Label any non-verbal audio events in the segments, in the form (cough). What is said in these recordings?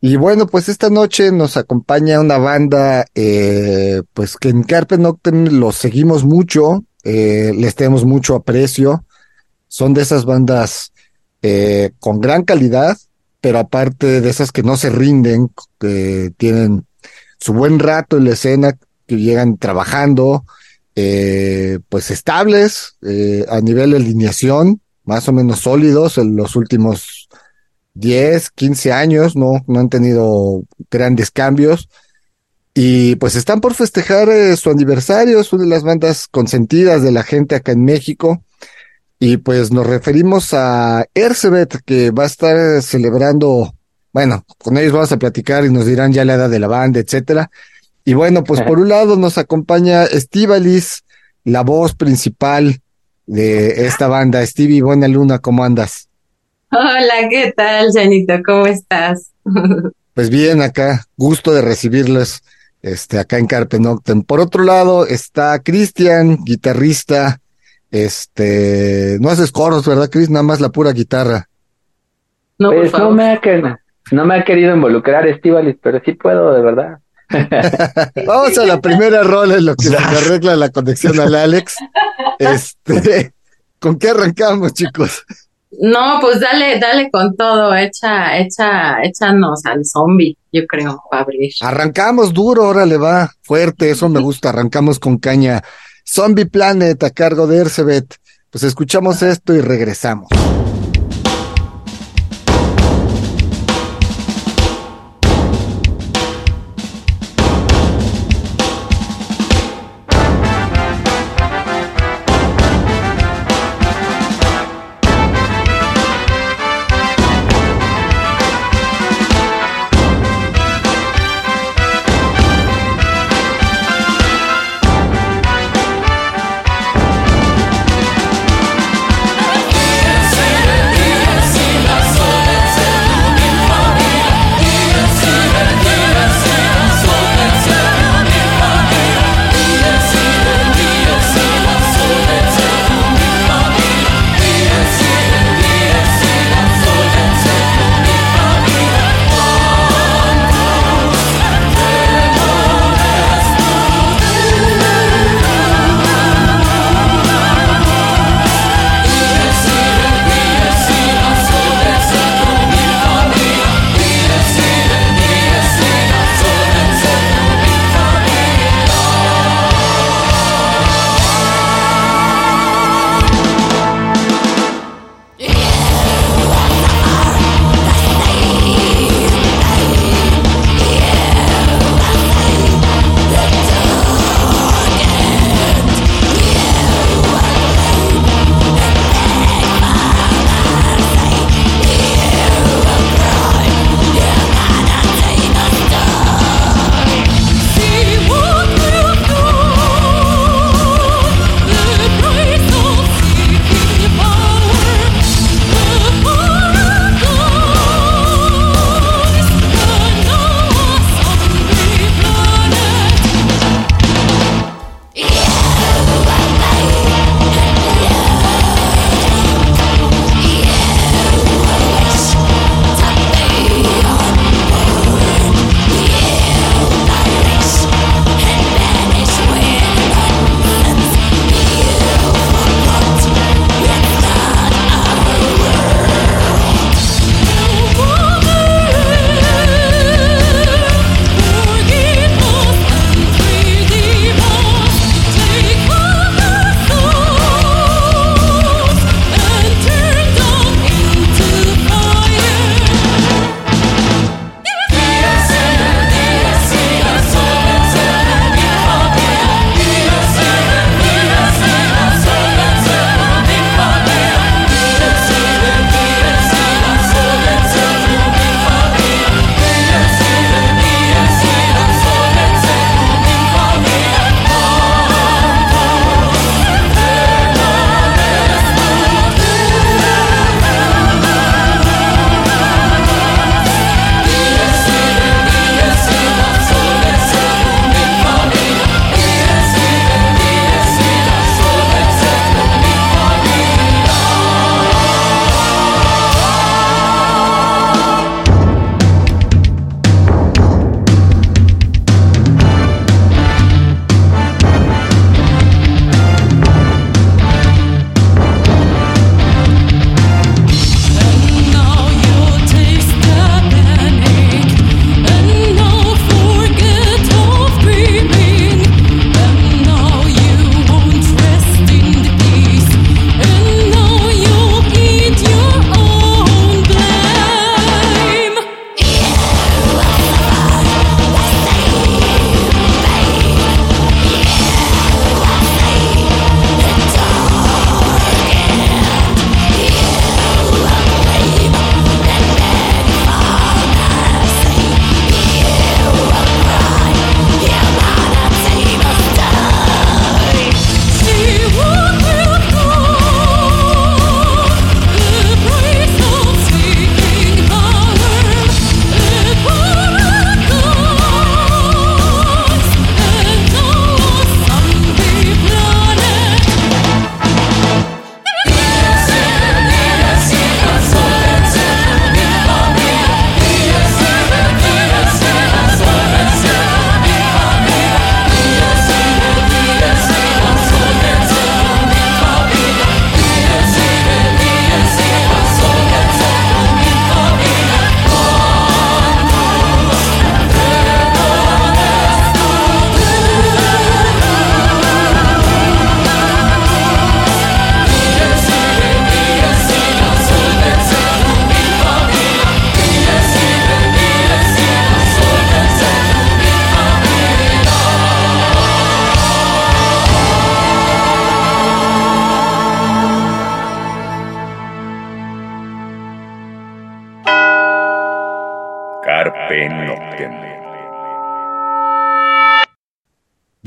Y bueno, pues esta noche nos acompaña una banda, eh, pues que en Carpe Noctem los seguimos mucho, eh, les tenemos mucho aprecio. Son de esas bandas eh, con gran calidad, pero aparte de esas que no se rinden, que tienen su buen rato en la escena, que llegan trabajando, eh, pues estables a nivel de alineación, más o menos sólidos en los últimos 10, 15 años, no, no han tenido grandes cambios. Y pues están por festejar eh, su aniversario, es una de las bandas consentidas de la gente acá en México. Y pues nos referimos a Ercebet, que va a estar celebrando, bueno, con ellos vamos a platicar y nos dirán ya la edad de la banda, etcétera. Y bueno, pues por un lado nos acompaña Estivalis, la voz principal de esta banda. Stevie, buena luna, ¿cómo andas? Hola, ¿qué tal, Janito? ¿Cómo estás? (laughs) Pues bien, acá, gusto de recibirles este, acá en Carpe Noctem. Por otro lado está Cristian, guitarrista. Este, no haces coros, ¿verdad, Chris? Nada más la pura guitarra. No, Pues no me, ha quer- no me ha querido involucrar Estivalis, pero sí puedo, de verdad. (laughs) Vamos a la primera rola en lo que se (laughs) arregla la conexión al Alex. Este, ¿con qué arrancamos, chicos? No, pues dale, dale con todo, echa, echa, échanos al zombie, yo creo, para abrir. Arrancamos duro, ahora le va fuerte, eso me (laughs) gusta, arrancamos con caña. Zombie Planet a cargo de Ercebet. Pues escuchamos esto y regresamos.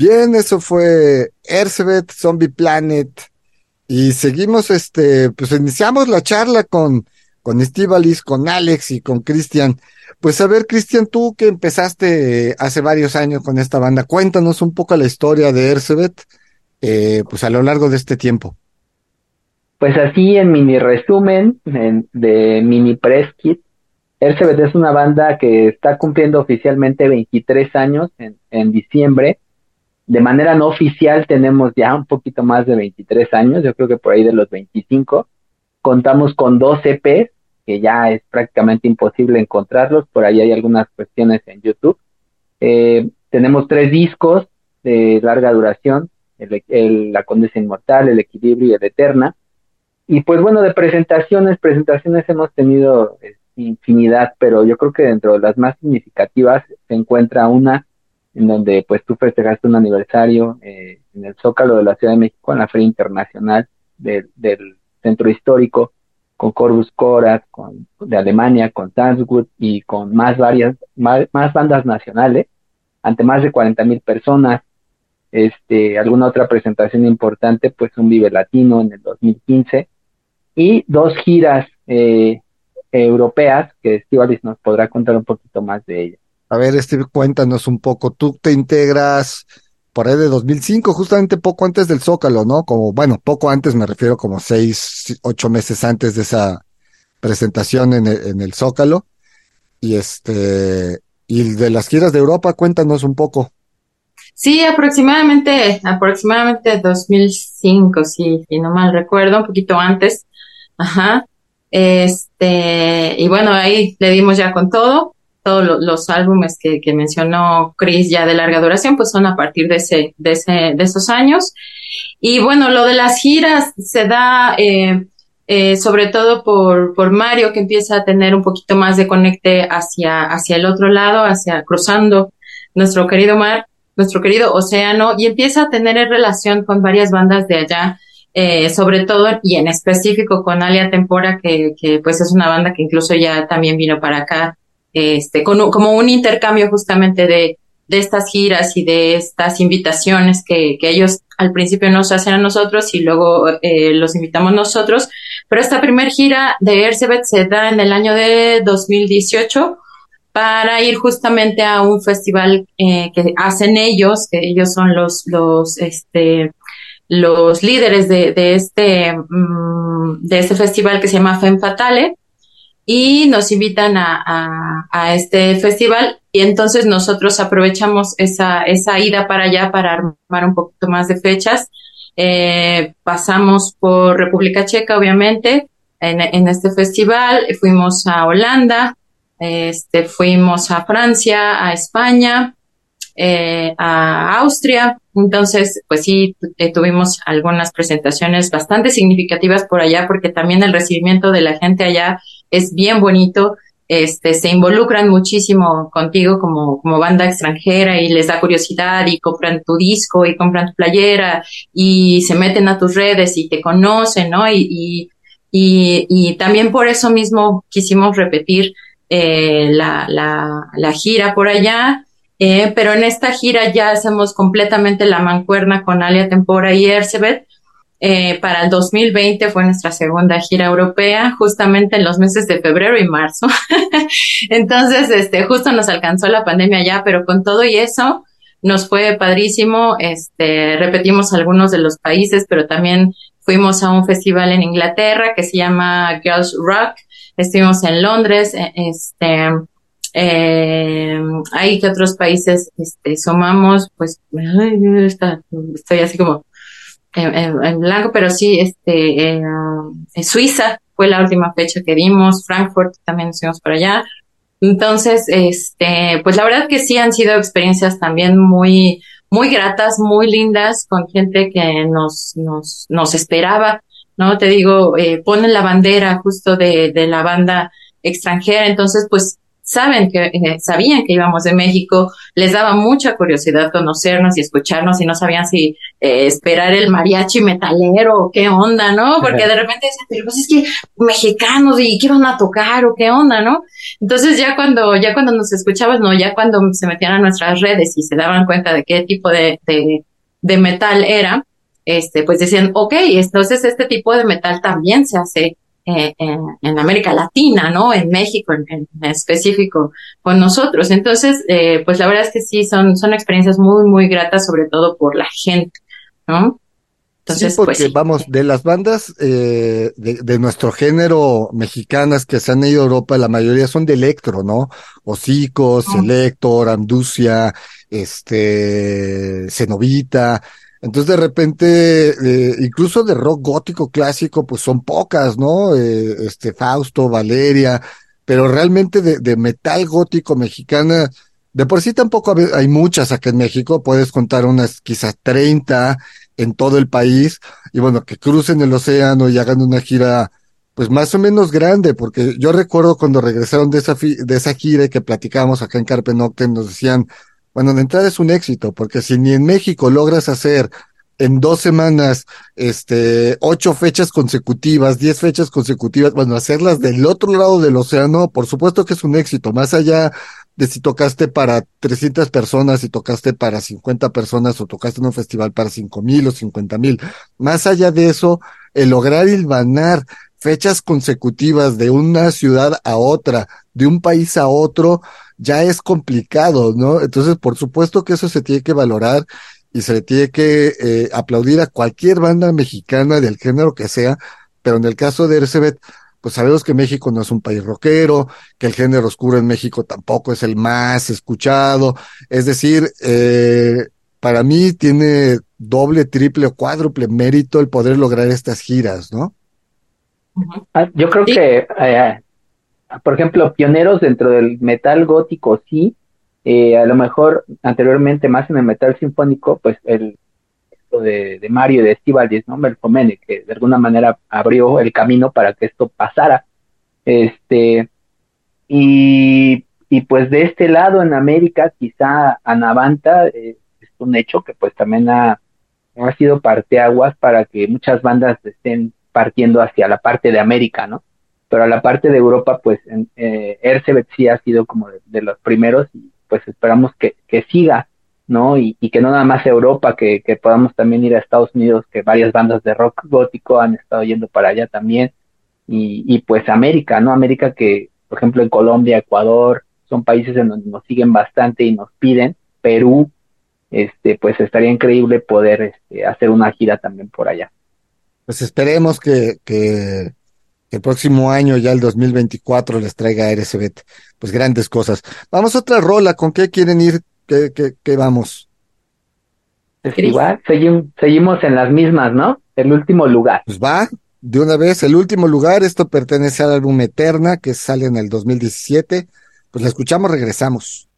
Bien, eso fue Erzebet, Zombie Planet. Y seguimos, este, pues iniciamos la charla con, con Estivalis, con Alex y con Cristian. Pues a ver, Cristian, tú que empezaste hace varios años con esta banda, cuéntanos un poco la historia de Erzebet, eh, pues a lo largo de este tiempo. Pues así en mini resumen de Mini Press Kit, es una banda que está cumpliendo oficialmente 23 años en, en, diciembre. De manera no oficial tenemos ya un poquito más de 23 años, yo creo que por ahí de los 25. Contamos con dos EPs, que ya es prácticamente imposible encontrarlos, por ahí hay algunas cuestiones en YouTube. Eh, tenemos tres discos de larga duración, el, La Condesa Inmortal, El Equilibrio y El Eterna. Y pues bueno, de presentaciones, presentaciones hemos tenido eh, infinidad, pero yo creo que dentro de las más significativas se encuentra una en donde pues tú festejaste un aniversario eh, en el Zócalo de la Ciudad de México, en la Feria Internacional del Centro Histórico, con Corvus Coras, con, de Alemania, con Tanzwood y con más varias, más, bandas nacionales, ante más de 40 mil personas. Este, alguna otra presentación importante, pues un Vive Latino en el 2015, y dos giras eh, europeas que Stivalis nos podrá contar un poquito más de ellas. A ver, Steve, cuéntanos un poco. Tú te integras por ahí de 2005, justamente poco antes del Zócalo, ¿no? Como, bueno, poco antes me refiero como seis, ocho meses antes de esa presentación en el, en el Zócalo. Y este, y de las giras de Europa, cuéntanos un poco. Sí, aproximadamente, aproximadamente 2005, sí, si no mal recuerdo, un poquito antes. Ajá. Este, y bueno, ahí le dimos ya con todo. Todos los álbumes que, que mencionó Chris ya de larga duración, pues son a partir de ese, de ese, de esos años. Y bueno, lo de las giras se da, eh, eh, sobre todo por, por Mario, que empieza a tener un poquito más de conecte hacia, hacia el otro lado, hacia cruzando nuestro querido mar, nuestro querido océano, y empieza a tener relación con varias bandas de allá eh, sobre todo y en específico con Alia Tempora, que, que pues es una banda que incluso ya también vino para acá, este, con, como un intercambio justamente de, de estas giras y de estas invitaciones que, que ellos al principio nos hacen a nosotros y luego eh, los invitamos nosotros. Pero esta primera gira de Ercebet se da en el año de 2018 para ir justamente a un festival eh, que hacen ellos, que ellos son los, los, este, los líderes de, de este, mm, de este festival que se llama Femme Fatale y nos invitan a, a, a, este festival y entonces nosotros aprovechamos esa, esa ida para allá para armar un poquito más de fechas. Eh, pasamos por República Checa, obviamente, en, en este festival, fuimos a Holanda, este, fuimos a Francia, a España, eh, a Austria. Entonces, pues sí, eh, tuvimos algunas presentaciones bastante significativas por allá porque también el recibimiento de la gente allá es bien bonito. Este, se involucran muchísimo contigo como, como banda extranjera y les da curiosidad y compran tu disco y compran tu playera y se meten a tus redes y te conocen, ¿no? Y, y, y, y también por eso mismo quisimos repetir eh, la, la, la gira por allá eh, pero en esta gira ya hacemos completamente la mancuerna con Alia Tempora y Ercebet. Eh, para el 2020 fue nuestra segunda gira europea, justamente en los meses de febrero y marzo. (laughs) Entonces, este, justo nos alcanzó la pandemia ya, pero con todo y eso, nos fue padrísimo. Este, repetimos algunos de los países, pero también fuimos a un festival en Inglaterra que se llama Girls Rock. Estuvimos en Londres, e, este, eh, hay que otros países este, sumamos, pues estoy así como en, en, blanco, pero sí, este, eh, Suiza fue la última fecha que dimos, Frankfurt también estuvimos por allá. Entonces, este, pues la verdad que sí han sido experiencias también muy, muy gratas, muy lindas, con gente que nos, nos, nos esperaba, ¿no? Te digo, eh, ponen la bandera justo de, de la banda extranjera, entonces, pues saben que, eh, sabían que íbamos de México, les daba mucha curiosidad conocernos y escucharnos y no sabían si eh, esperar el mariachi metalero o qué onda, ¿no? Porque de (laughs) repente decían, pero pues es que mexicanos y qué van a tocar o qué onda, ¿no? Entonces ya cuando, ya cuando nos escuchabas, no, ya cuando se metían a nuestras redes y se daban cuenta de qué tipo de, de, de metal era, este, pues decían, ok, entonces este tipo de metal también se hace eh, en, América Latina, ¿no? En México en, específico con nosotros. Entonces, eh, pues la verdad es que sí, son, son experiencias muy, muy gratas, sobre todo por la gente, ¿no? Entonces, sí, pues porque vamos, de las bandas eh, de, nuestro género mexicanas que se han ido a Europa, la mayoría son de electro, ¿no? Hocicos, Elector, Anducia, este, Cenovita, entonces de repente, eh, incluso de rock gótico clásico, pues son pocas, ¿no? Eh, este Fausto, Valeria, pero realmente de, de, metal gótico mexicana, de por sí tampoco hay muchas acá en México, puedes contar unas quizás 30 en todo el país, y bueno, que crucen el océano y hagan una gira pues más o menos grande, porque yo recuerdo cuando regresaron de esa, de esa gira y que platicábamos acá en Carpe Noctem, nos decían, bueno, de entrada es un éxito, porque si ni en México logras hacer en dos semanas, este, ocho fechas consecutivas, diez fechas consecutivas, bueno, hacerlas del otro lado del océano, por supuesto que es un éxito, más allá de si tocaste para 300 personas, si tocaste para 50 personas o tocaste en un festival para cinco mil o cincuenta mil. Más allá de eso, el lograr hilvanar fechas consecutivas de una ciudad a otra, de un país a otro, ya es complicado, ¿no? Entonces, por supuesto que eso se tiene que valorar y se le tiene que eh, aplaudir a cualquier banda mexicana del género que sea, pero en el caso de Ercebet, pues sabemos que México no es un país rockero, que el género oscuro en México tampoco es el más escuchado, es decir, eh, para mí tiene doble, triple o cuádruple mérito el poder lograr estas giras, ¿no? Ah, yo creo que eh, por ejemplo, pioneros dentro del metal gótico, sí, eh, a lo mejor anteriormente más en el metal sinfónico, pues el de, de Mario y de Steve ¿no? Melfomene, que de alguna manera abrió el camino para que esto pasara. Este, y, y pues de este lado en América, quizá Anavanta eh, es un hecho que pues también ha, ha sido parteaguas para que muchas bandas estén partiendo hacia la parte de América, ¿no? pero a la parte de Europa, pues eh, sí ha sido como de, los primeros y pues esperamos que, que siga, ¿no? Y, y, que no nada más Europa, que, que podamos también ir a Estados Unidos, que varias bandas de rock gótico han estado yendo para allá también, y, y pues América, ¿no? América que, por ejemplo, en Colombia, Ecuador, son países en donde nos siguen bastante y nos piden, Perú, este, pues estaría increíble poder este, hacer una gira también por allá. Pues esperemos que, que el próximo año, ya el 2024, les traiga a pues grandes cosas. Vamos a otra rola, ¿con qué quieren ir? ¿Qué, qué, qué vamos? Es igual, seguimos, en las mismas, ¿no? El último lugar. Pues va, de una vez, el último lugar, esto pertenece al álbum Eterna, que sale en el 2017. Pues la escuchamos, regresamos.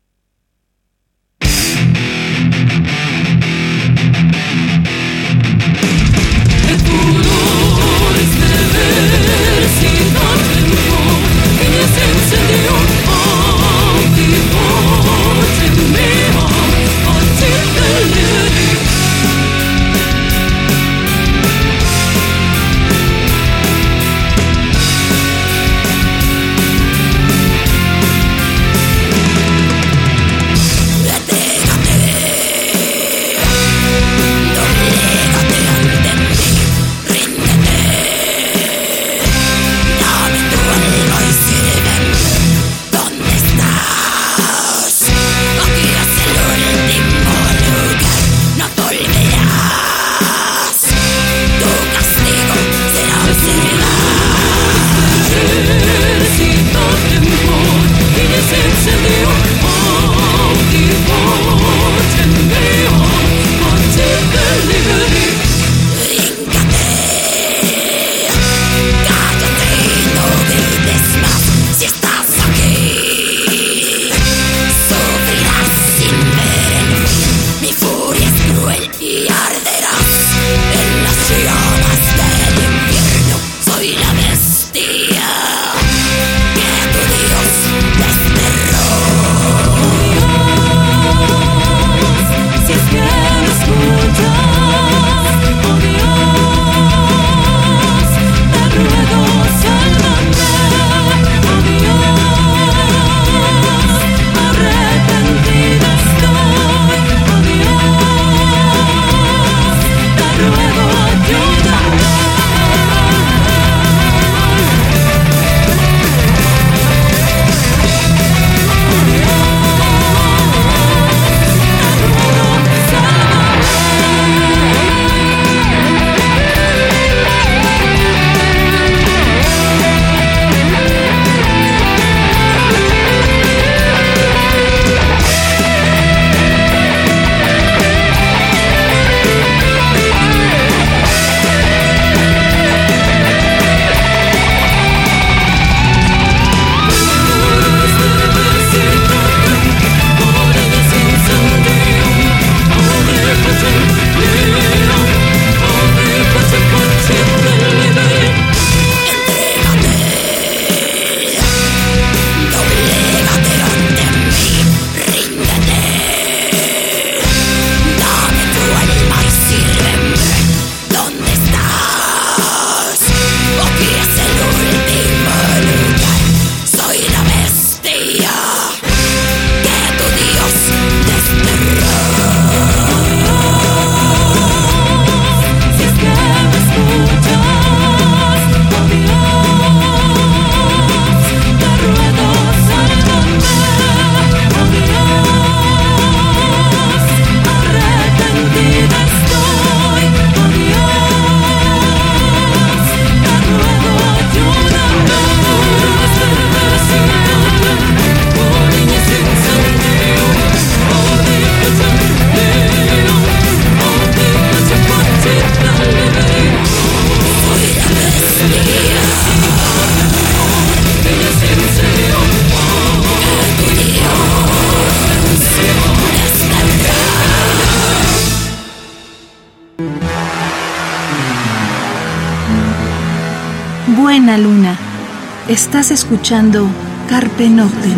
Escuchando Carpe Noctem.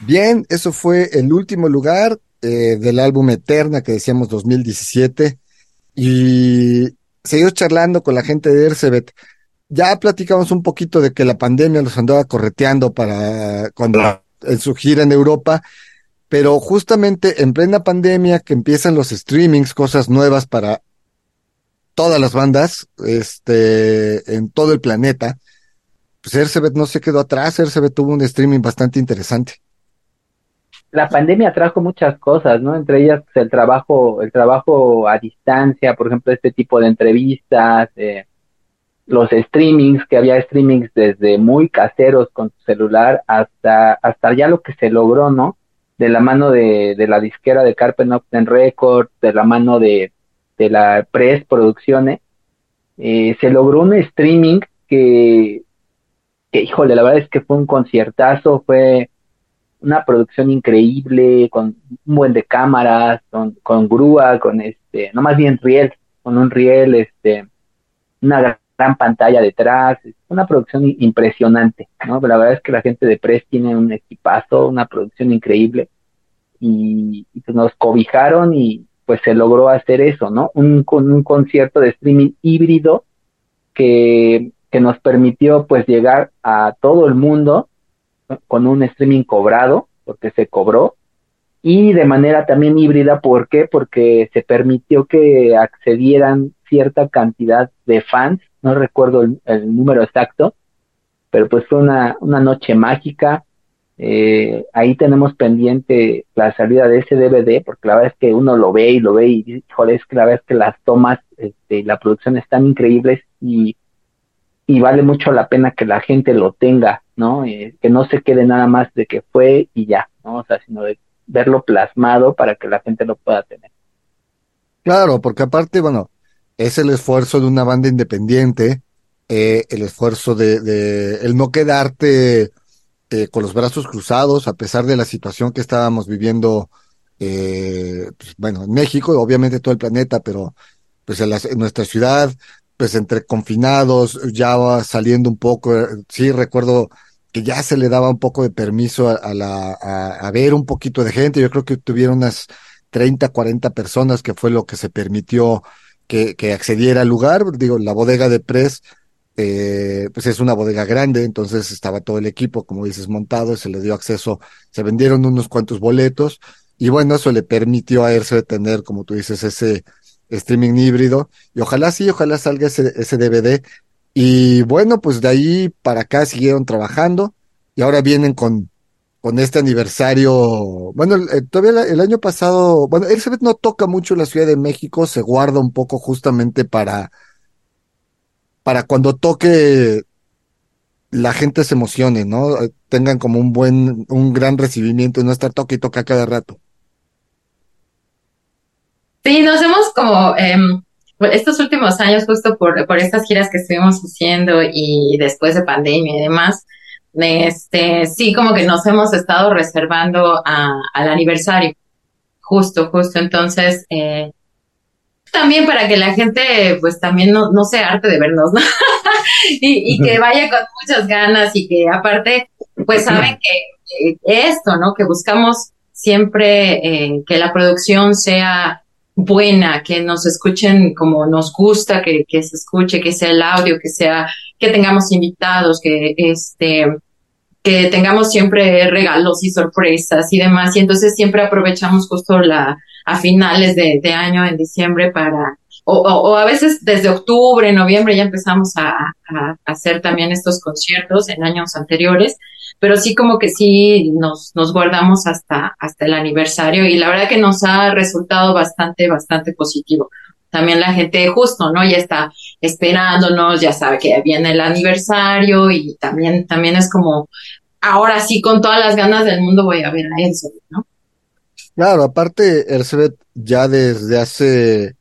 Bien, eso fue el último lugar eh, del álbum Eterna que decíamos 2017. Y seguimos charlando con la gente de Ercebet. Ya platicamos un poquito de que la pandemia los andaba correteando para cuando en su gira en Europa, pero justamente en plena pandemia que empiezan los streamings, cosas nuevas para todas las bandas, este, en todo el planeta, pues Ercebet no se quedó atrás, Ercebet tuvo un streaming bastante interesante. La pandemia trajo muchas cosas, ¿no? Entre ellas pues, el trabajo, el trabajo a distancia, por ejemplo, este tipo de entrevistas, eh, los streamings, que había streamings desde muy caseros con tu celular hasta, hasta ya lo que se logró, ¿no? De la mano de, la disquera de Carpen Noctem Records, de la mano de, de la Press Producciones, eh, se logró un streaming que, que, híjole, la verdad es que fue un conciertazo, fue una producción increíble, con un buen de cámaras, con, con grúa, con este, no más bien riel, con un riel, este, una gran pantalla detrás, una producción impresionante, ¿no? la verdad es que la gente de Press tiene un equipazo, una producción increíble, y, pues nos cobijaron y pues se logró hacer eso, ¿no? Un, un concierto de streaming híbrido que, que nos permitió pues llegar a todo el mundo con un streaming cobrado, porque se cobró, y de manera también híbrida, ¿por qué? Porque se permitió que accedieran cierta cantidad de fans no recuerdo el, número exacto, pero pues fue una, una noche mágica. Eh, ahí tenemos pendiente la salida de ese DVD, porque la verdad es que uno lo ve y lo ve y es que la verdad es que las tomas, este, la producción están increíbles y, y vale mucho la pena que la gente lo tenga, ¿no? Eh, que no se quede nada más de que fue y ya, ¿no? O sea, sino de verlo plasmado para que la gente lo pueda tener. Claro, porque aparte, bueno, es el esfuerzo de una banda independiente, eh, el esfuerzo de, de, el no quedarte eh, con los brazos cruzados a pesar de la situación que estábamos viviendo, eh, pues, bueno, en México, obviamente todo el planeta, pero pues en, en, nuestra ciudad, pues entre confinados, ya saliendo un poco, eh, sí recuerdo que ya se le daba un poco de permiso a, a la, a, ver un poquito de gente, yo creo que tuvieron unas 30, 40 personas, que fue lo que se permitió que, que accediera al lugar. Digo, la bodega de Press, eh, pues es una bodega grande, entonces estaba todo el equipo, como dices, montado, se le dio acceso, se vendieron unos cuantos boletos, y bueno, eso le permitió a Erce tener, como tú dices, ese streaming híbrido, y ojalá sí, ojalá salga ese, DVD. Y bueno, pues de ahí para acá siguieron trabajando, y ahora vienen con con este aniversario, bueno, eh, todavía el, año pasado, bueno, Elizabeth no toca mucho la Ciudad de México, se guarda un poco justamente para, para cuando toque la gente se emocione, ¿no? Tengan como un buen, un gran recibimiento y no estar toque y toca cada rato. Sí, nos hemos como eh, estos últimos años, justo por, por estas giras que estuvimos haciendo y después de pandemia y demás, este, sí, como que nos hemos estado reservando al aniversario. Justo, justo. Entonces, eh, también para que la gente, pues también no, no se arte de vernos, ¿no? (laughs) y, que vaya con muchas ganas y que aparte, pues saben que eh, esto, ¿no? Que buscamos siempre eh, que la producción sea buena, que nos escuchen como nos gusta, que se escuche, que sea el audio, que sea, que tengamos invitados, que este, que tengamos siempre regalos y sorpresas y demás. Y entonces siempre aprovechamos justo la, a finales de, de año, en diciembre, para, o, o, a veces desde octubre, noviembre ya empezamos a, a, hacer también estos conciertos en años anteriores, pero sí como que sí nos, nos guardamos hasta, hasta el aniversario y la verdad que nos ha resultado bastante, bastante positivo. También la gente justo, ¿no? Ya está esperándonos, ya sabe que viene el aniversario y también, también es como, ahora sí, con todas las ganas del mundo voy a ver a Elizabeth, ¿no? Claro, aparte, Elizabeth ya desde hace,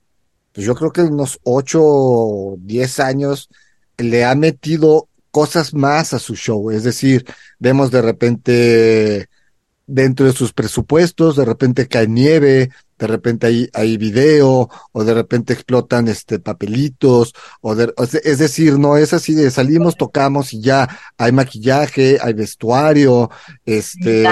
pues yo creo que unos ocho o diez años, le ha metido cosas más a su show. Es decir, vemos de repente dentro de sus presupuestos, de repente cae nieve, de repente hay, hay video, o de repente explotan este papelitos, o, de, es decir, no es así de salimos, tocamos y ya hay maquillaje, hay vestuario, este,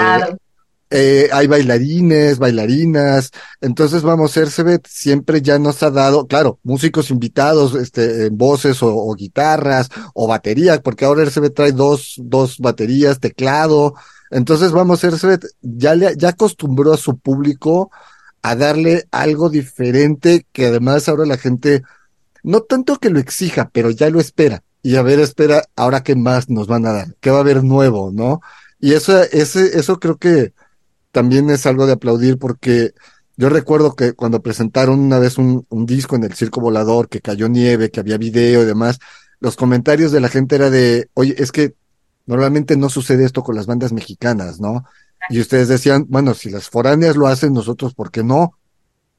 eh, hay bailarines, bailarinas, entonces vamos, Ercebet siempre ya nos ha dado, claro, músicos invitados, este, en voces o, o guitarras o baterías, porque ahora Ercebet trae dos, dos baterías, teclado, entonces vamos, Ercebet ya le, ya acostumbró a su público a darle algo diferente que además ahora la gente, no tanto que lo exija, pero ya lo espera. Y a ver, espera, ahora qué más nos van a dar, qué va a haber nuevo, ¿no? Y eso, ese, eso creo que también es algo de aplaudir porque yo recuerdo que cuando presentaron una vez un, un disco en el Circo Volador, que cayó nieve, que había video y demás, los comentarios de la gente era de, oye, es que normalmente no sucede esto con las bandas mexicanas, ¿no? Y ustedes decían, bueno, si las foráneas lo hacen, nosotros, ¿por qué no?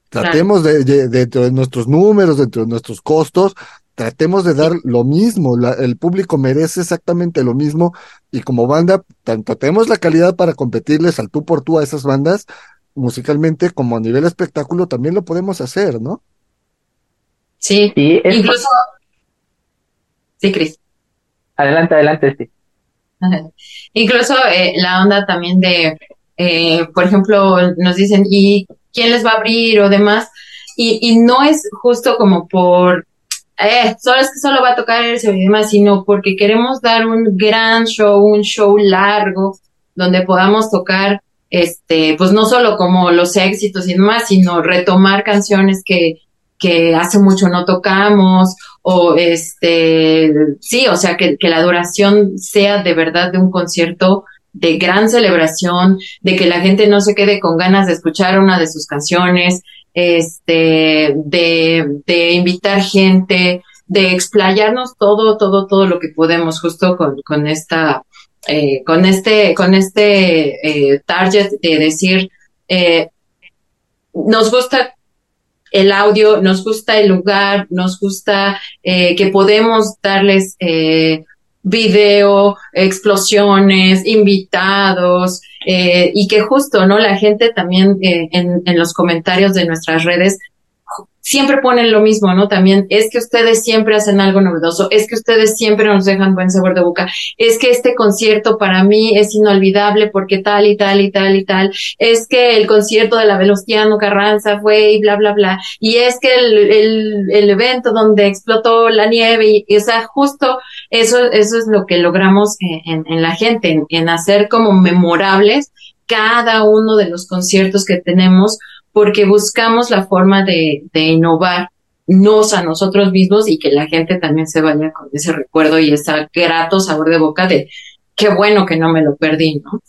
Tratemos de, dentro de nuestros números, dentro de nuestros costos, tratemos de dar lo mismo. el público merece exactamente lo mismo. Y como banda, tanto tenemos la calidad para competirles al tú por tú a esas bandas, musicalmente, como a nivel espectáculo, también lo podemos hacer, ¿no? Sí, incluso. Sí, Cris. Adelante, adelante, sí. Incluso eh, la onda también de, eh, por ejemplo, nos dicen, ¿y quién les va a abrir o demás? Y, y no es justo como por, eh, solo es que solo va a tocar ese y demás, sino porque queremos dar un gran show, un show largo, donde podamos tocar, este, pues no solo como los éxitos y demás, sino retomar canciones que, que hace mucho no tocamos o este, sí, o sea, que, que la duración sea de verdad de un concierto de gran celebración, de que la gente no se quede con ganas de escuchar una de sus canciones, este, de, de invitar gente, de explayarnos todo, todo, todo lo que podemos justo con, con esta, eh, con este, con este eh, target de decir, eh, nos gusta el audio, nos gusta el lugar, nos gusta eh, que podemos darles eh, video, explosiones, invitados, eh, y que justo, ¿no? La gente también eh, en, en los comentarios de nuestras redes siempre ponen lo mismo, ¿no? También es que ustedes siempre hacen algo novedoso, es que ustedes siempre nos dejan buen sabor de boca, es que este concierto para mí es inolvidable porque tal y tal y tal y tal, es que el concierto de la Velostiano Carranza fue y bla, bla, bla, y es que el, el, el evento donde explotó la nieve, y, y, o sea, justo eso, eso es lo que logramos en, en, en la gente, en, en hacer como memorables cada uno de los conciertos que tenemos, porque buscamos la forma de, de innovarnos a nosotros mismos y que la gente también se vaya con ese recuerdo y ese grato sabor de boca de qué bueno que no me lo perdí, ¿no?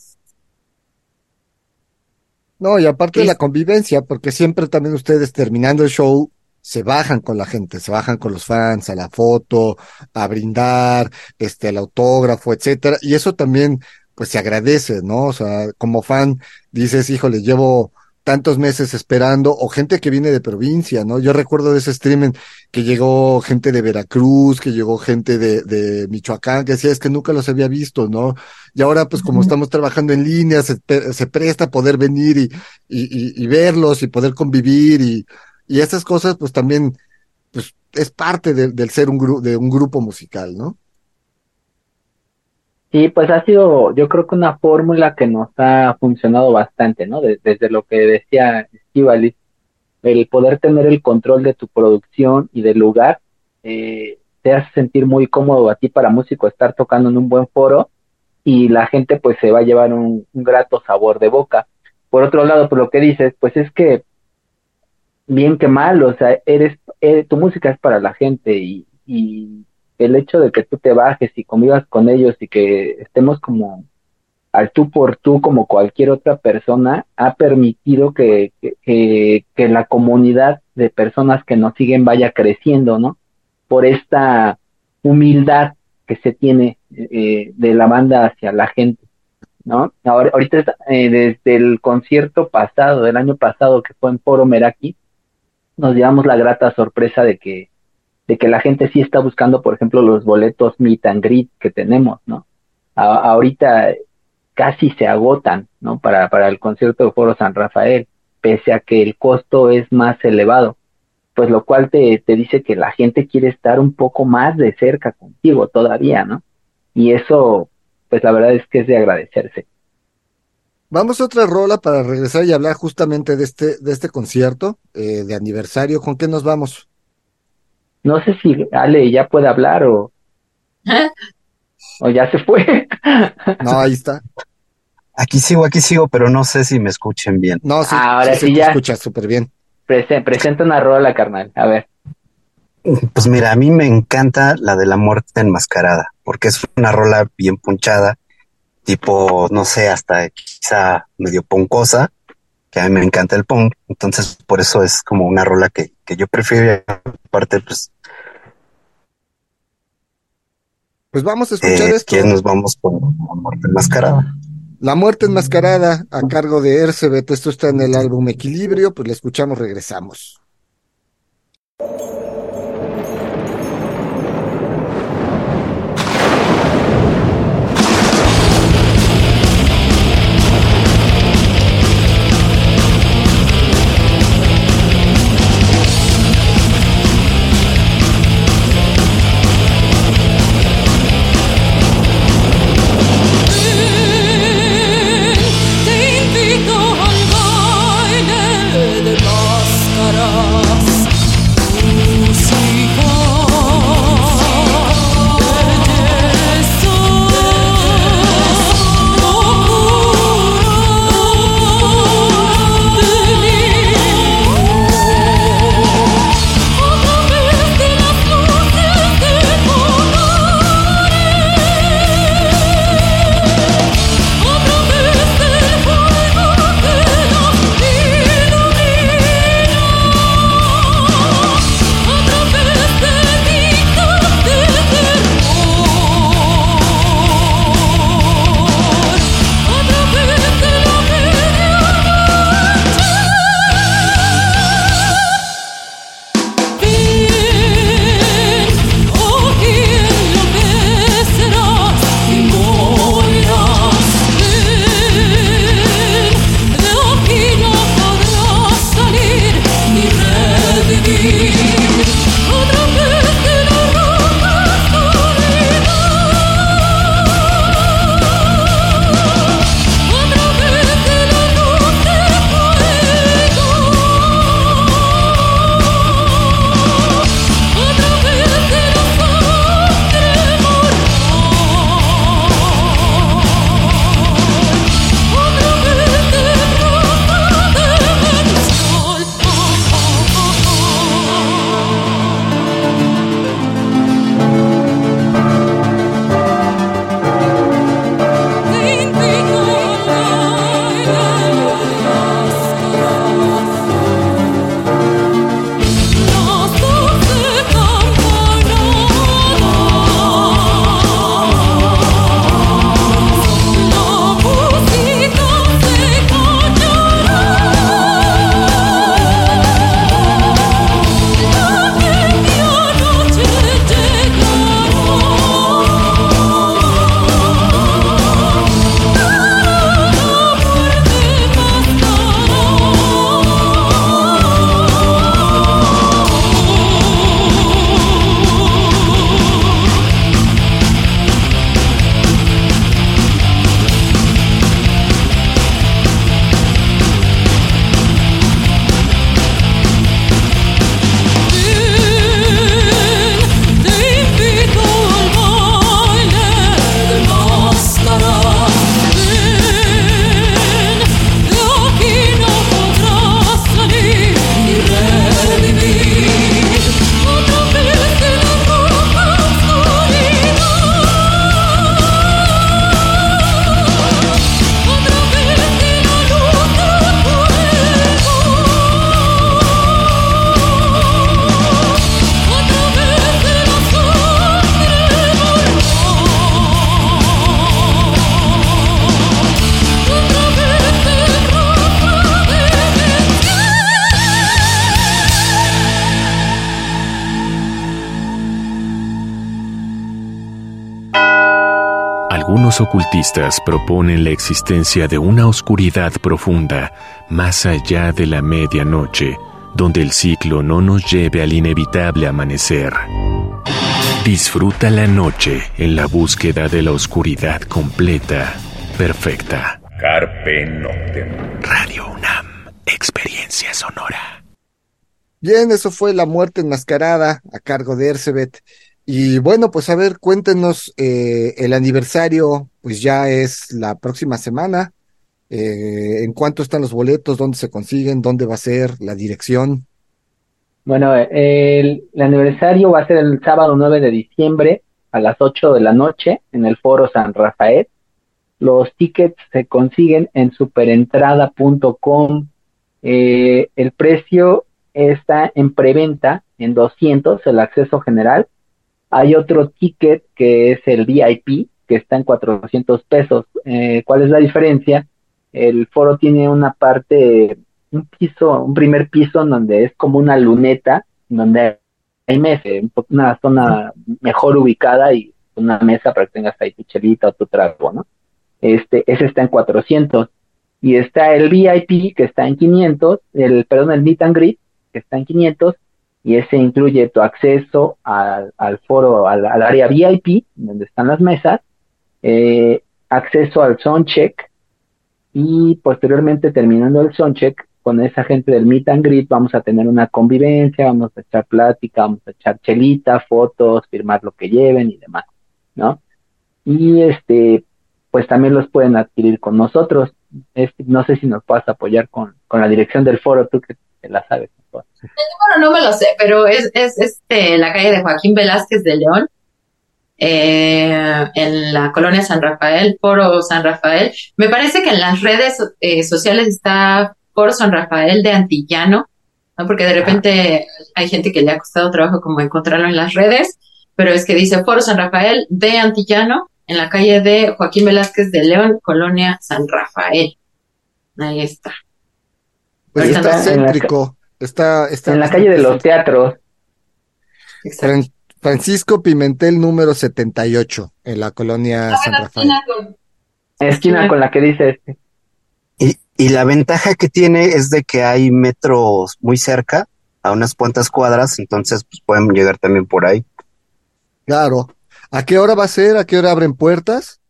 No, y aparte de la convivencia, porque siempre también ustedes terminando el show se bajan con la gente, se bajan con los fans a la foto, a brindar, este, al autógrafo, etcétera, y eso también, pues se agradece, ¿no? O sea, como fan dices, híjole, llevo tantos meses esperando, o gente que viene de provincia, ¿no? Yo recuerdo de ese streaming que llegó gente de Veracruz, que llegó gente de, de Michoacán, que decía, es que nunca los había visto, ¿no? Y ahora, pues como estamos trabajando en línea, se, se presta poder venir y, y, y, verlos y poder convivir y, y esas cosas, pues también, pues es parte de, del ser un, grupo de un grupo musical, ¿no? Sí, pues ha sido, yo creo que una fórmula que nos ha funcionado bastante, ¿no? desde lo que decía Estivali, el poder tener el control de tu producción y del lugar, eh, te hace sentir muy cómodo a ti para músico estar tocando en un buen foro y la gente pues se va a llevar un, un grato sabor de boca. Por otro lado, por lo que dices, pues es que bien que mal, o sea, eres, eres eh, tu música es para la gente y, y el hecho de que tú te bajes y convivas con ellos y que estemos como al tú por tú como cualquier otra persona ha permitido que, que, que la comunidad de personas que nos siguen vaya creciendo, ¿no? Por esta humildad que se tiene eh, de la banda hacia la gente, ¿no? Ahora, ahorita eh, desde el concierto pasado, del año pasado que fue en Foro Meraki, nos llevamos la grata sorpresa de que de que la gente sí está buscando, por ejemplo, los boletos meet and greet que tenemos, ¿no? ahorita casi se agotan, ¿no? Para, para el concierto de Foro San Rafael, pese a que el costo es más elevado, pues lo cual te, te dice que la gente quiere estar un poco más de cerca contigo todavía, ¿no? Y eso, pues la verdad es que es de agradecerse. Vamos a otra rola para regresar y hablar justamente de este, de este concierto eh, de aniversario. ¿Con qué nos vamos? No sé si Ale ya puede hablar o, o ya se fue. No, ahí está. Aquí sigo, aquí sigo, pero no sé si me escuchen bien. No, sí, Ahora sí, sí te ya. escuchas súper bien. Prese- presenta una rola, carnal. A ver. Pues mira, a mí me encanta la de la muerte enmascarada, porque es una rola bien punchada, tipo, no sé, hasta quizá medio poncosa, que a mí me encanta el punk, entonces por eso es como una rola que, que yo prefiero aparte, pues, Pues vamos a escuchar eh, esto. que nos vamos con la muerte enmascarada. La muerte enmascarada a cargo de Ercebet. Esto está en el álbum Equilibrio. Pues le escuchamos, regresamos. Algunos ocultistas proponen la existencia de una oscuridad profunda más allá de la medianoche, donde el ciclo no nos lleve al inevitable amanecer. Disfruta la noche en la búsqueda de la oscuridad completa, perfecta. Carpe Noctem. Radio UNAM, experiencia sonora. Bien, eso fue La Muerte Enmascarada a cargo de Ercebet. Y bueno, pues a ver, cuéntenos, eh, el aniversario, pues ya es la próxima semana. Eh, ¿En cuánto están los boletos? ¿Dónde se consiguen? ¿Dónde va a ser? ¿La dirección? Bueno, el, aniversario va a ser el sábado 9 de diciembre a las 8 de la noche en el Foro San Rafael. Los tickets se consiguen en superentrada.com. Eh, el precio está en preventa en 200, el acceso general hay otro ticket que es el VIP, que está en 400 pesos. Eh, ¿Cuál es la diferencia? El foro tiene una parte, un piso, un primer piso en donde es como una luneta, donde hay mesa, una zona mejor ubicada y una mesa para que tengas ahí tu chelita o tu trago, ¿no? Este, ese está en 400. Y está el VIP, que está en 500, el, perdón, el meet and greet, que está en 500, y ese incluye tu acceso al, foro, al, área VIP, donde están las mesas, eh, acceso al soundcheck y posteriormente terminando el soundcheck con esa gente del meet and greet vamos a tener una convivencia, vamos a echar plática, vamos a echar chelita, fotos, firmar lo que lleven y demás, ¿no? Y este, pues también los pueden adquirir con nosotros. no sé si nos puedas apoyar con, con la dirección del foro, tú que, que la sabes. El número no me lo sé, pero es, es este, la calle de Joaquín Velázquez de León, eh, en la colonia San Rafael, Foro San Rafael. Me parece que en las redes eh, sociales está Foro San Rafael de Antillano, ¿no? porque de repente hay gente que le ha costado trabajo como encontrarlo en las redes, pero es que dice Foro San Rafael de Antillano, en la calle de Joaquín Velázquez de León, colonia San Rafael. Ahí está. Pues está céntrico. Está, está en la calle de los teatros. Francisco Pimentel número 78 en la colonia ah, San Rafael. Esquina con la que dice este. Y, y la ventaja que tiene es de que hay metros muy cerca, a unas cuantas cuadras, entonces pues, pueden llegar también por ahí. Claro. ¿A qué hora va a ser? ¿A qué hora abren puertas?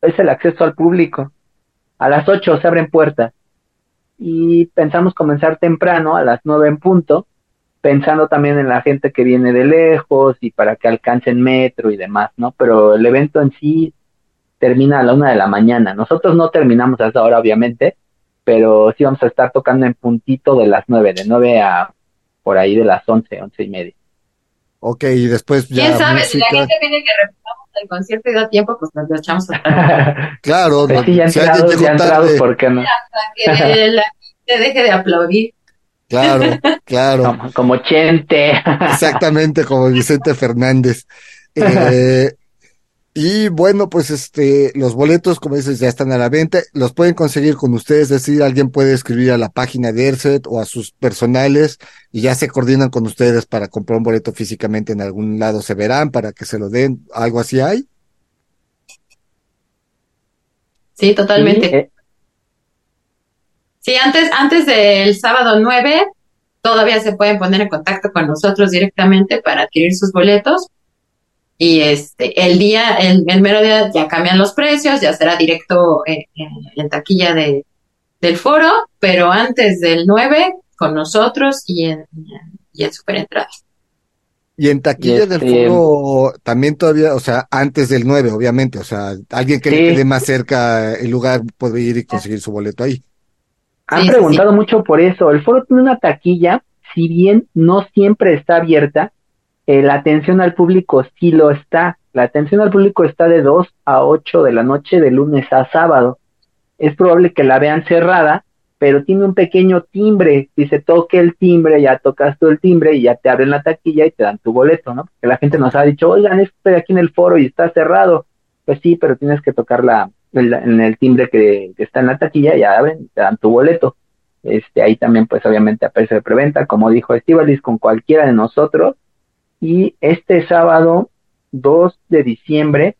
Es el acceso al público. A las 8 se abren puertas y pensamos comenzar temprano, a las nueve en punto, pensando también en la gente que viene de lejos y para que alcancen metro y demás, ¿no? Pero el evento en sí termina a la una de la mañana. Nosotros no terminamos a esa hora, obviamente, pero sí vamos a estar tocando en puntito de las nueve, de nueve a por ahí de las once, once y media. Ok, y después ya. ¿Quién sabe? Si la gente viene que repitamos el concierto y da tiempo, pues nos lo echamos a (laughs) Claro, pues sí, ya entrados, ya entrados, ¿por qué no? Hasta que la gente deje de aplaudir. Claro, (laughs) claro. Como, como Chente. Exactamente, como Vicente Fernández. (laughs) Eh, y bueno, pues este, los boletos, como dices, ya están a la venta. Los pueden conseguir con ustedes, es decir, alguien puede escribir a la página de ERSET o a sus personales y ya se coordinan con ustedes para comprar un boleto físicamente en algún lado. Se verán para que se lo den. ¿Algo así hay? Sí, totalmente. Eh. Sí, antes, antes del sábado 9, todavía se pueden poner en contacto con nosotros directamente para adquirir sus boletos y este el día, el, mero día ya cambian los precios, ya será directo en, taquilla de, del foro, pero antes del 9 con nosotros y en, y en Superentrada. Y en taquilla del este, foro también todavía, o sea, antes del 9, obviamente, o sea, alguien que le quede más cerca el lugar puede ir y conseguir su boleto ahí. Han preguntado mucho por eso. El foro tiene una taquilla, si bien no siempre está abierta, eh, la atención al público sí lo está. La atención al público está de 2 a 8 de la noche de lunes a sábado. Es probable que la vean cerrada, pero tiene un pequeño timbre. Dice, toque el timbre, ya tocas tú el timbre y ya te abren la taquilla y te dan tu boleto, ¿no? Porque la gente nos ha dicho, oigan, estoy aquí en el foro y está cerrado. Pues sí, pero tienes que tocar la, en el timbre que, está en la taquilla, ya abren te dan tu boleto. Este, ahí también, pues obviamente a precio de preventa, como dijo Estivalis, con cualquiera de nosotros, y este sábado 2 de diciembre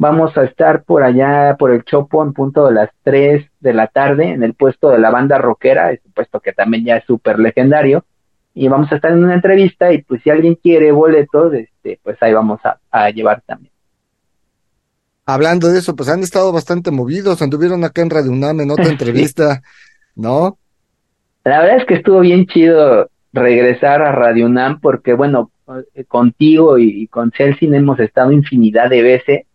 Vamos a estar por allá, por el Chopo, en punto de las 3 de la tarde, en el puesto de la banda rockera, es un puesto que también ya es súper legendario. Y vamos a estar en una entrevista y pues si alguien quiere boletos, este, pues ahí vamos a, llevar también. Hablando de eso, pues han estado bastante movidos, anduvieron acá en Radio UNAM en otra (laughs) entrevista, ¿no? La verdad es que estuvo bien chido regresar a Radio UNAM porque, bueno, eh, contigo y, con Celsin hemos estado infinidad de veces,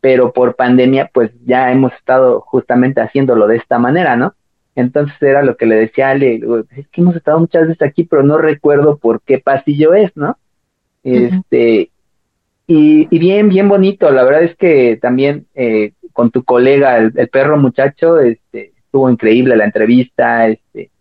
pero por pandemia pues ya hemos estado justamente haciéndolo de esta manera, ¿no? Entonces era lo que le decía Ale, es que hemos estado muchas veces aquí, pero no recuerdo por qué pasillo es, ¿no? Este, y, bien, bien bonito, la verdad es que también eh, con tu colega, el, el, perro muchacho, este, estuvo increíble la entrevista, este,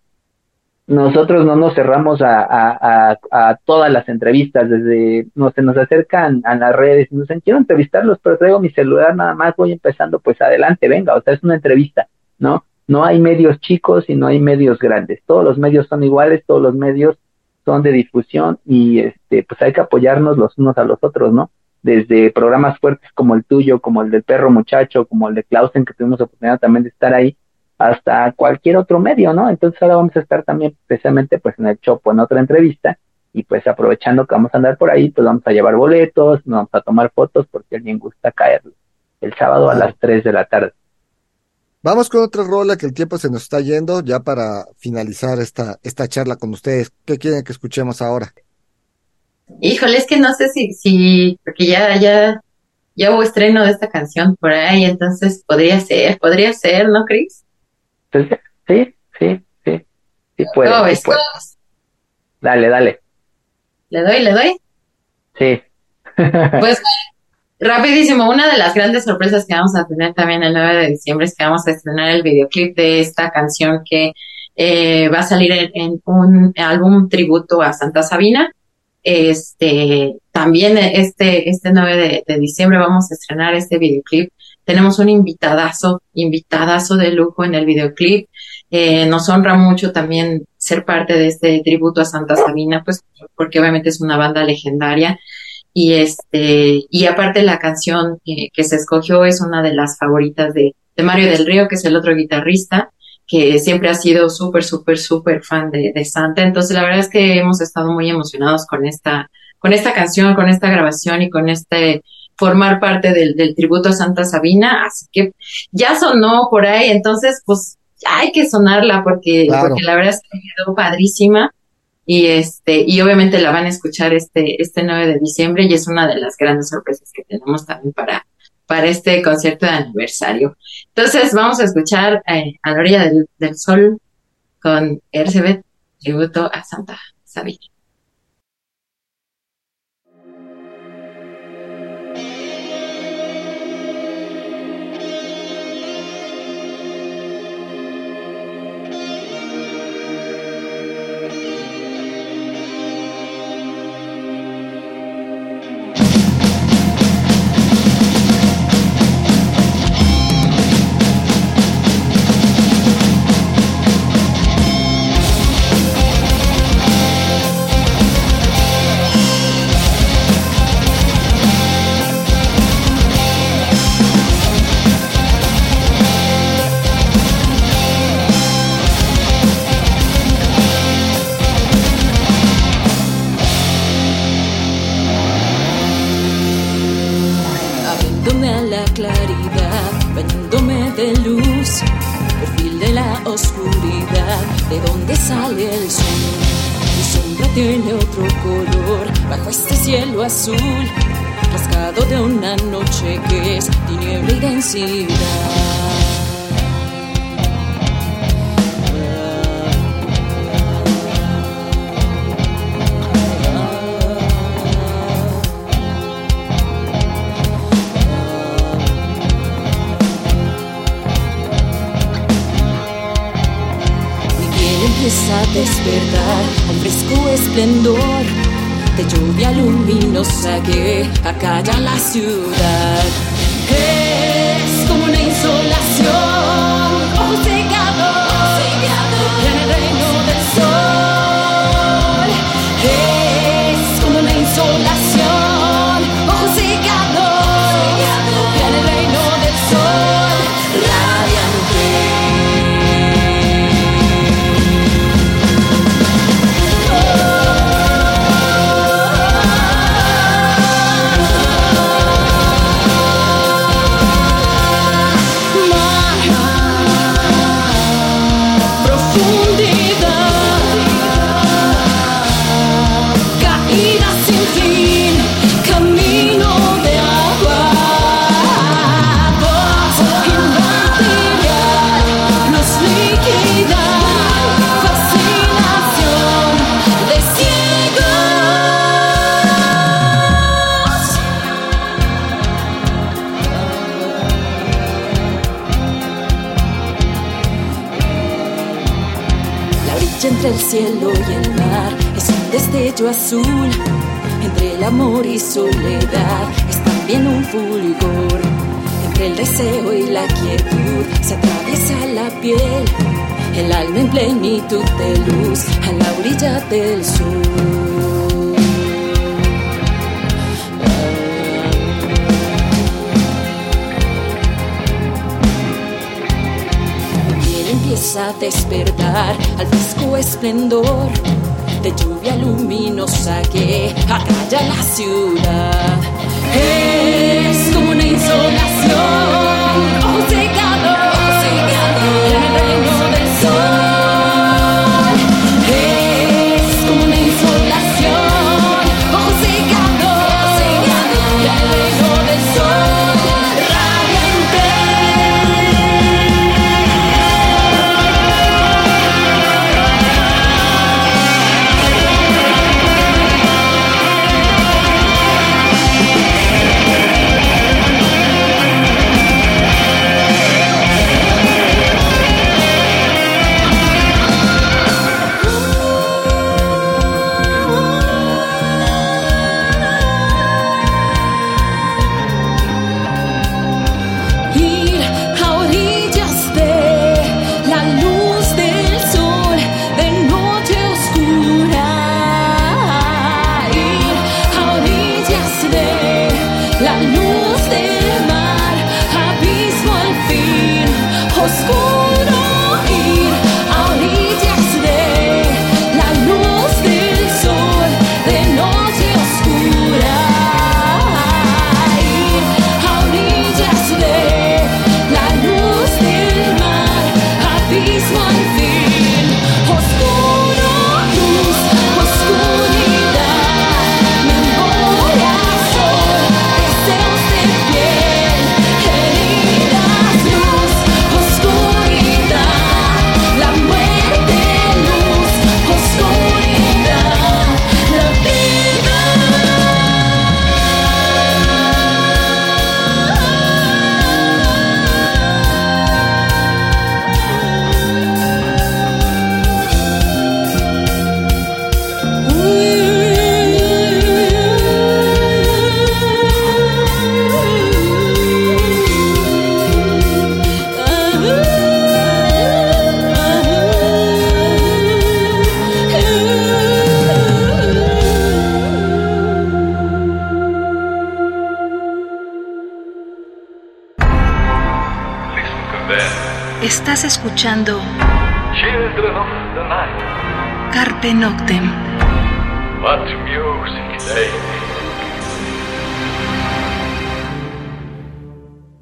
nosotros no nos cerramos a, a, todas las entrevistas, desde no se nos acercan a las redes, nos dicen, quiero entrevistarlos, pero traigo mi celular nada más, voy empezando, pues adelante, venga, o sea, es una entrevista, ¿no? No hay medios chicos y no hay medios grandes, todos los medios son iguales, todos los medios son de difusión y este, pues hay que apoyarnos los unos a los otros, ¿no? Desde programas fuertes como el tuyo, como el del perro muchacho, como el de Clausen, que tuvimos oportunidad también de estar ahí, hasta cualquier otro medio, ¿no? Entonces ahora vamos a estar también precisamente pues en el Chopo, en otra entrevista, y pues aprovechando que vamos a andar por ahí, pues vamos a llevar boletos, nos vamos a tomar fotos porque a alguien gusta caer el sábado a las 3 de la tarde. Vamos con otra rola que el tiempo se nos está yendo ya para finalizar esta, esta charla con ustedes. ¿Qué quieren que escuchemos ahora? Híjole, es que no sé si, si, porque ya, ya, ya hubo estreno de esta canción por ahí, entonces podría ser, podría ser, ¿no, Chris? sí, sí, sí, sí puede. Dale, dale. ¿Le doy, le doy? Sí. pues (laughs) rapidísimo, una de las grandes sorpresas que vamos a tener también el 9 de diciembre es que vamos a estrenar el videoclip de esta canción que eh, va a salir en, un álbum tributo a Santa Sabina. Este, también este, este 9 de diciembre vamos a estrenar este videoclip tenemos un invitadazo, invitadazo de lujo en el videoclip. Eh, nos honra mucho también ser parte de este tributo a Santa Sabina, pues porque obviamente es una banda legendaria. Y este, y aparte la canción que, se escogió es una de las favoritas de, de, Mario del Río, que es el otro guitarrista, que siempre ha sido súper, súper, súper fan de, de Santa. Entonces la verdad es que hemos estado muy emocionados con esta, con esta canción, con esta grabación y con este formar parte del, del tributo a Santa Sabina, así que ya sonó por ahí, entonces pues hay que sonarla porque, porque la verdad es que quedó padrísima y este y obviamente la van a escuchar este este 9 de diciembre y es una de las grandes sorpresas que tenemos también para para este concierto de aniversario. Entonces vamos a escuchar eh, a la orilla del, del sol con RCB tributo a Santa Sabina. Azul. Entre el amor y soledad es también un fulgor. Entre el deseo y la quietud se atraviesa la piel. El alma en plenitud de luz a la orilla del sur. a despertar al fresco esplendor luminosa que acalla la ciudad. Es como una insolación,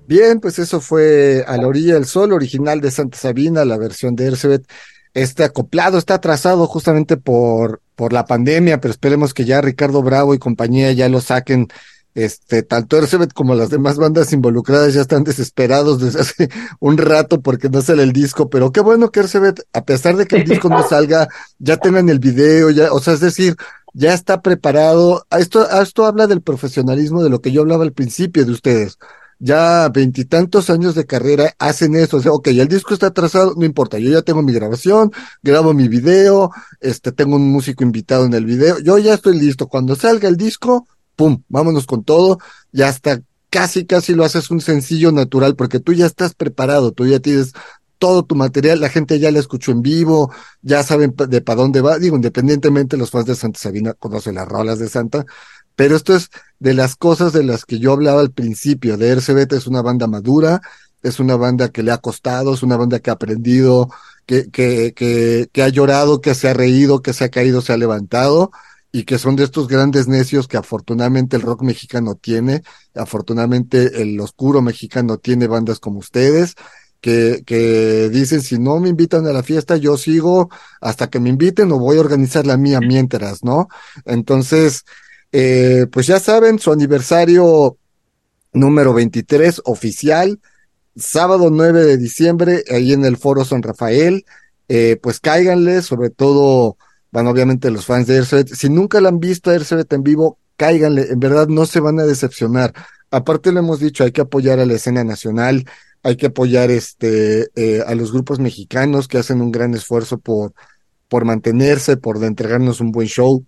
Bien, pues eso fue A la orilla del sol, original de Santa Sabina, la versión de Ercebet. Este acoplado está atrasado justamente por, por la pandemia, pero esperemos que ya Ricardo Bravo y compañía ya lo saquen este, tanto Ercebet como las demás bandas involucradas ya están desesperados desde hace (laughs) un rato porque no sale el disco, pero qué bueno que Ercebet, a pesar de que el disco no (laughs) salga, ya tengan el video, ya, o sea, es decir, ya está preparado. Esto, esto habla del profesionalismo de lo que yo hablaba al principio de ustedes. Ya veintitantos años de carrera hacen eso, o sea, ok, el disco está atrasado, no importa, yo ya tengo mi grabación, grabo mi video, este, tengo un músico invitado en el video, yo ya estoy listo. Cuando salga el disco, pum, vámonos con todo, ya está casi, casi lo haces un sencillo natural, porque tú ya estás preparado, tú ya tienes todo tu material, la gente ya la escuchó en vivo, ya saben de para dónde va, digo, independientemente los fans de Santa Sabina conocen las rolas de Santa, pero esto es de las cosas de las que yo hablaba al principio, de RCBT es una banda madura, es una banda que le ha costado, es una banda que ha aprendido, que, que, que, que ha llorado, que se ha reído, que se ha caído, se ha levantado, y que son de estos grandes necios que afortunadamente el rock mexicano tiene, afortunadamente el oscuro mexicano tiene bandas como ustedes, que, que dicen si no me invitan a la fiesta, yo sigo hasta que me inviten o voy a organizar la mía mientras, ¿no? Entonces, eh, pues ya saben, su aniversario número 23 oficial, sábado 9 de diciembre, ahí en el Foro San Rafael, eh, pues cáiganle, sobre todo bueno, obviamente los fans de Airset, si nunca la han visto a Airset en vivo, cáiganle, en verdad no se van a decepcionar. Aparte lo hemos dicho, hay que apoyar a la escena nacional, hay que apoyar este eh, a los grupos mexicanos que hacen un gran esfuerzo por por mantenerse, por entregarnos un buen show.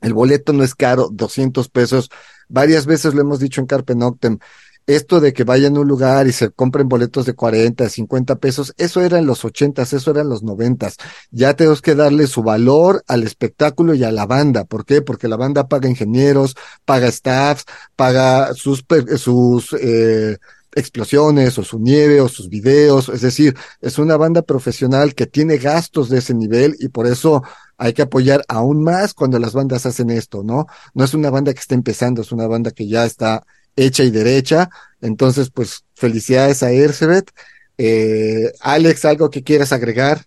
El boleto no es caro, 200 pesos. Varias veces lo hemos dicho en Carpe Noctem. Esto de que vayan a un lugar y se compren boletos de 40, 50 pesos, eso era en los 80, eso era en los 90. Ya tenemos que darle su valor al espectáculo y a la banda. ¿Por qué? Porque la banda paga ingenieros, paga staffs, paga sus, sus, eh, explosiones o su nieve o sus videos, es decir, es una banda profesional que tiene gastos de ese nivel y por eso hay que apoyar aún más cuando las bandas hacen esto, ¿no? No es una banda que está empezando, es una banda que ya está hecha y derecha, entonces pues felicidades a Ercebet. Eh, Alex, ¿algo que quieras agregar?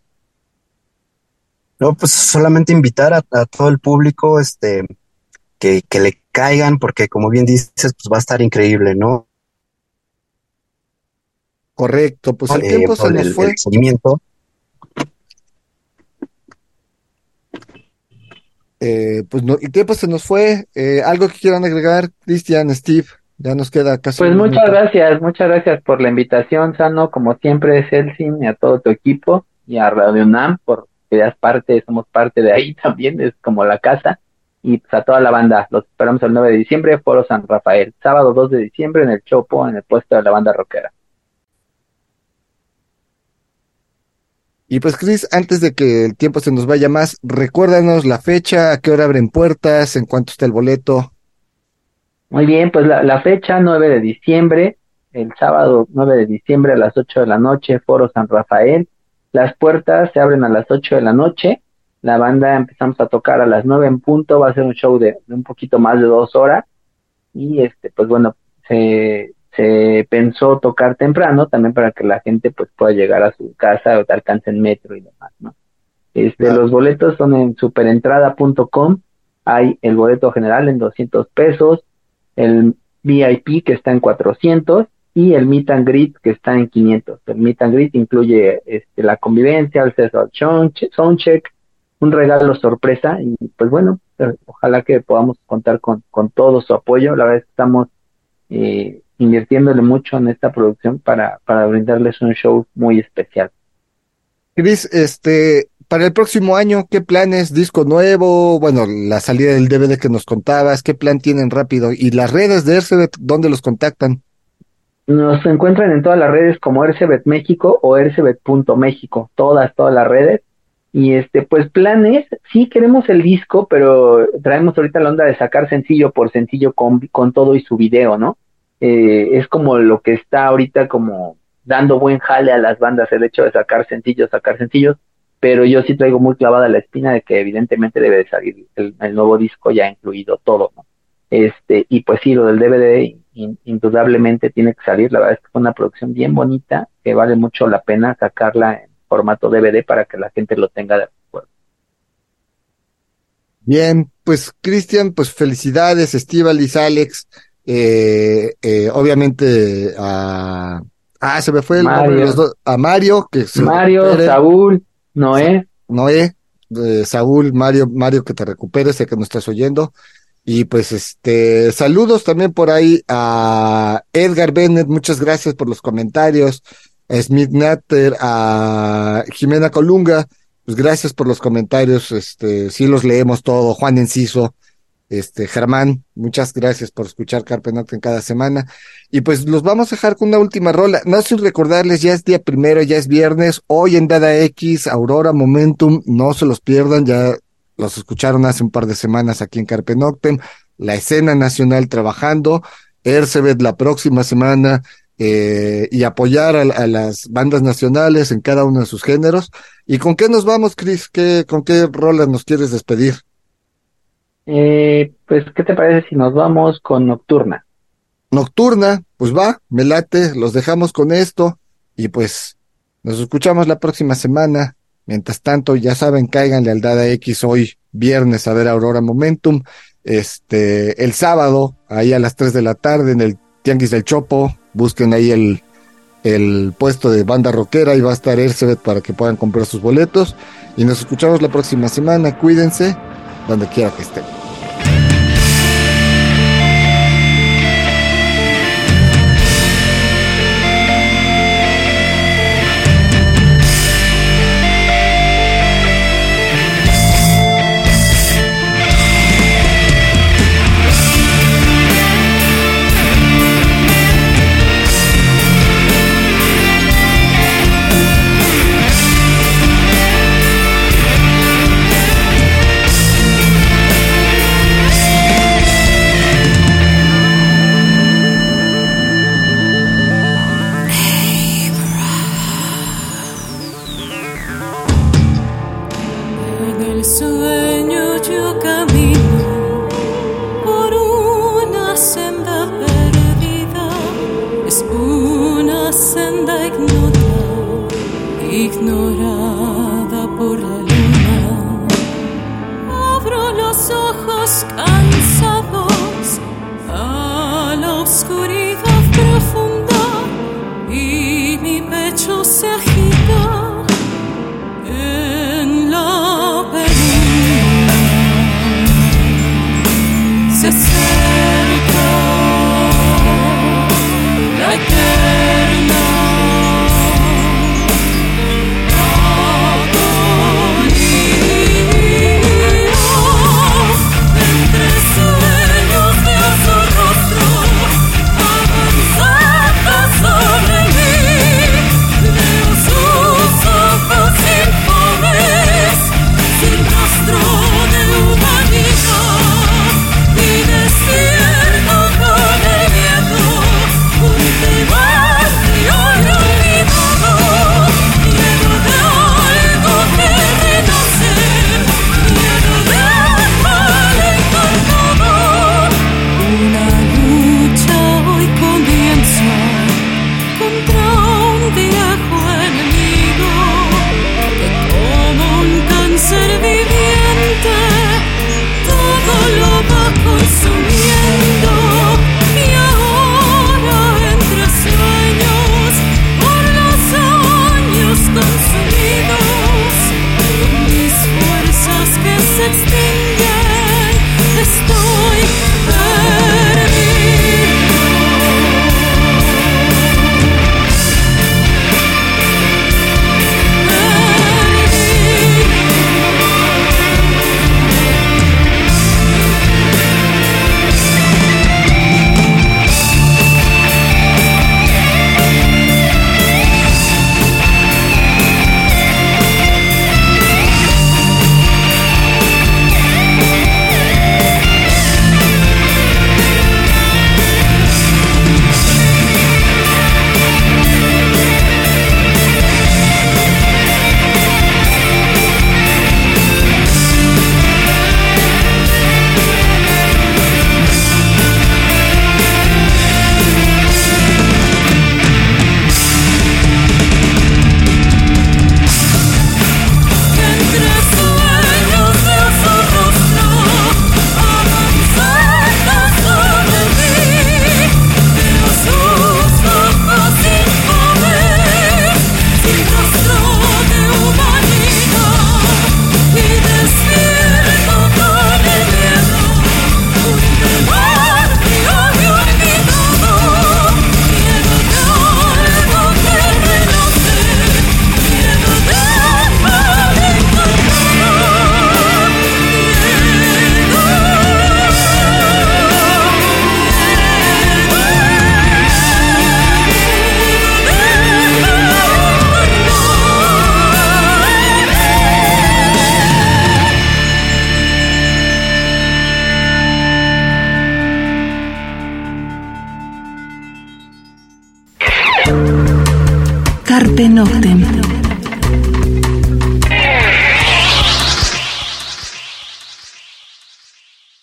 No, pues solamente invitar a, todo el público, este, que, que le caigan, porque como bien dices, pues va a estar increíble, ¿no? Correcto, pues el eh, tiempo se nos fue. Eh, pues no, el tiempo se nos fue. Eh, ¿Algo que quieran agregar, Cristian, Steve? Ya nos queda casi. Pues muchas gracias, muchas gracias por la invitación, Sano, como siempre, Celsin, y a todo tu equipo, y a Radio NAM, porque ya parte, somos parte de ahí (laughs) también, es como la casa, y pues a toda la banda, los esperamos el 9 de diciembre, Foro San Rafael, sábado 2 de diciembre en el Chopo, en el puesto de la banda rockera. Y pues, Cris, antes de que el tiempo se nos vaya más, recuérdanos la fecha, a qué hora abren puertas, en cuánto está el boleto. Muy bien, pues la, fecha 9 de diciembre, el sábado 9 de diciembre a las 8 de la noche, Foro San Rafael. Las puertas se abren a las 8 de la noche. La banda empezamos a tocar a las 9 en punto. Va a ser un show de, de un poquito más de dos horas. Y este, pues bueno, se, se pensó tocar temprano también para que la gente pues pueda llegar a su casa o te alcance en metro y demás, ¿no? Este, los boletos son en superentrada.com, hay el boleto general en 200 pesos, el VIP que está en 400 y el meet and greet que está en 500. El meet and greet incluye este, la convivencia, el César soundcheck, un regalo sorpresa y pues bueno, eh, ojalá que podamos contar con, con todo su apoyo. La verdad es que estamos eh, invirtiéndole mucho en esta producción para, para brindarles un show muy especial. Cris, este, para el próximo año, ¿qué planes? ¿Disco nuevo? Bueno, la salida del DVD que nos contabas, ¿qué plan tienen rápido? ¿Y las redes de Ercebet, dónde los contactan? Nos encuentran en todas las redes como Ercebet México o Ercebet.méxico, todas, todas las redes. Y este, pues planes, sí queremos el disco, pero traemos ahorita la onda de sacar sencillo por sencillo con, con todo y su video, ¿no? Eh, es como lo que está ahorita como dando buen jale a las bandas el hecho de sacar sencillos, sacar sencillos, pero yo sí traigo muy clavada la espina de que evidentemente debe de salir el, nuevo disco ya incluido todo. Este, y pues sí, lo del DVD indudablemente tiene que salir, la verdad es que es una producción bien bonita, que vale mucho la pena sacarla en formato DVD para que la gente lo tenga de acuerdo. Bien, pues Cristian, pues felicidades, Estivalis, Alex, eh, eh, obviamente a... Ah, se me fue el nombre de los dos. A Mario, que Mario, Saúl, Noé. Noé, Saúl, Mario, Mario, que te recuperes, sé que nos estás oyendo. Y pues este, saludos también por ahí a Edgar Bennett, muchas gracias por los comentarios. A Smith Natter, a Jimena Colunga, pues gracias por los comentarios, este, sí los leemos todo, Juan Enciso, este, Germán, muchas gracias por escuchar Carpe en cada semana. Y pues los vamos a dejar con una última rola. No sin recordarles, ya es día primero, ya es viernes, hoy en Dada X, Aurora Momentum, no se los pierdan, ya los escucharon hace un par de semanas aquí en Carpe la escena nacional trabajando, Ercebet la próxima semana, eh, y apoyar a, las bandas nacionales en cada uno de sus géneros. ¿Y con qué nos vamos, Chris? ¿Qué, ¿Con qué rola nos quieres despedir? Eh, pues, ¿qué te parece si nos vamos con Nocturna? Nocturna, pues va, me late, los dejamos con esto y pues nos escuchamos la próxima semana. Mientras tanto, ya saben, cáiganle al Dada X hoy viernes a ver Aurora Momentum. Este, el sábado, ahí a las 3 de la tarde en el Tianguis del Chopo, busquen ahí el, el puesto de banda rockera y va a estar Ercebet para que puedan comprar sus boletos. Y nos escuchamos la próxima semana. Cuídense donde quiera que estén.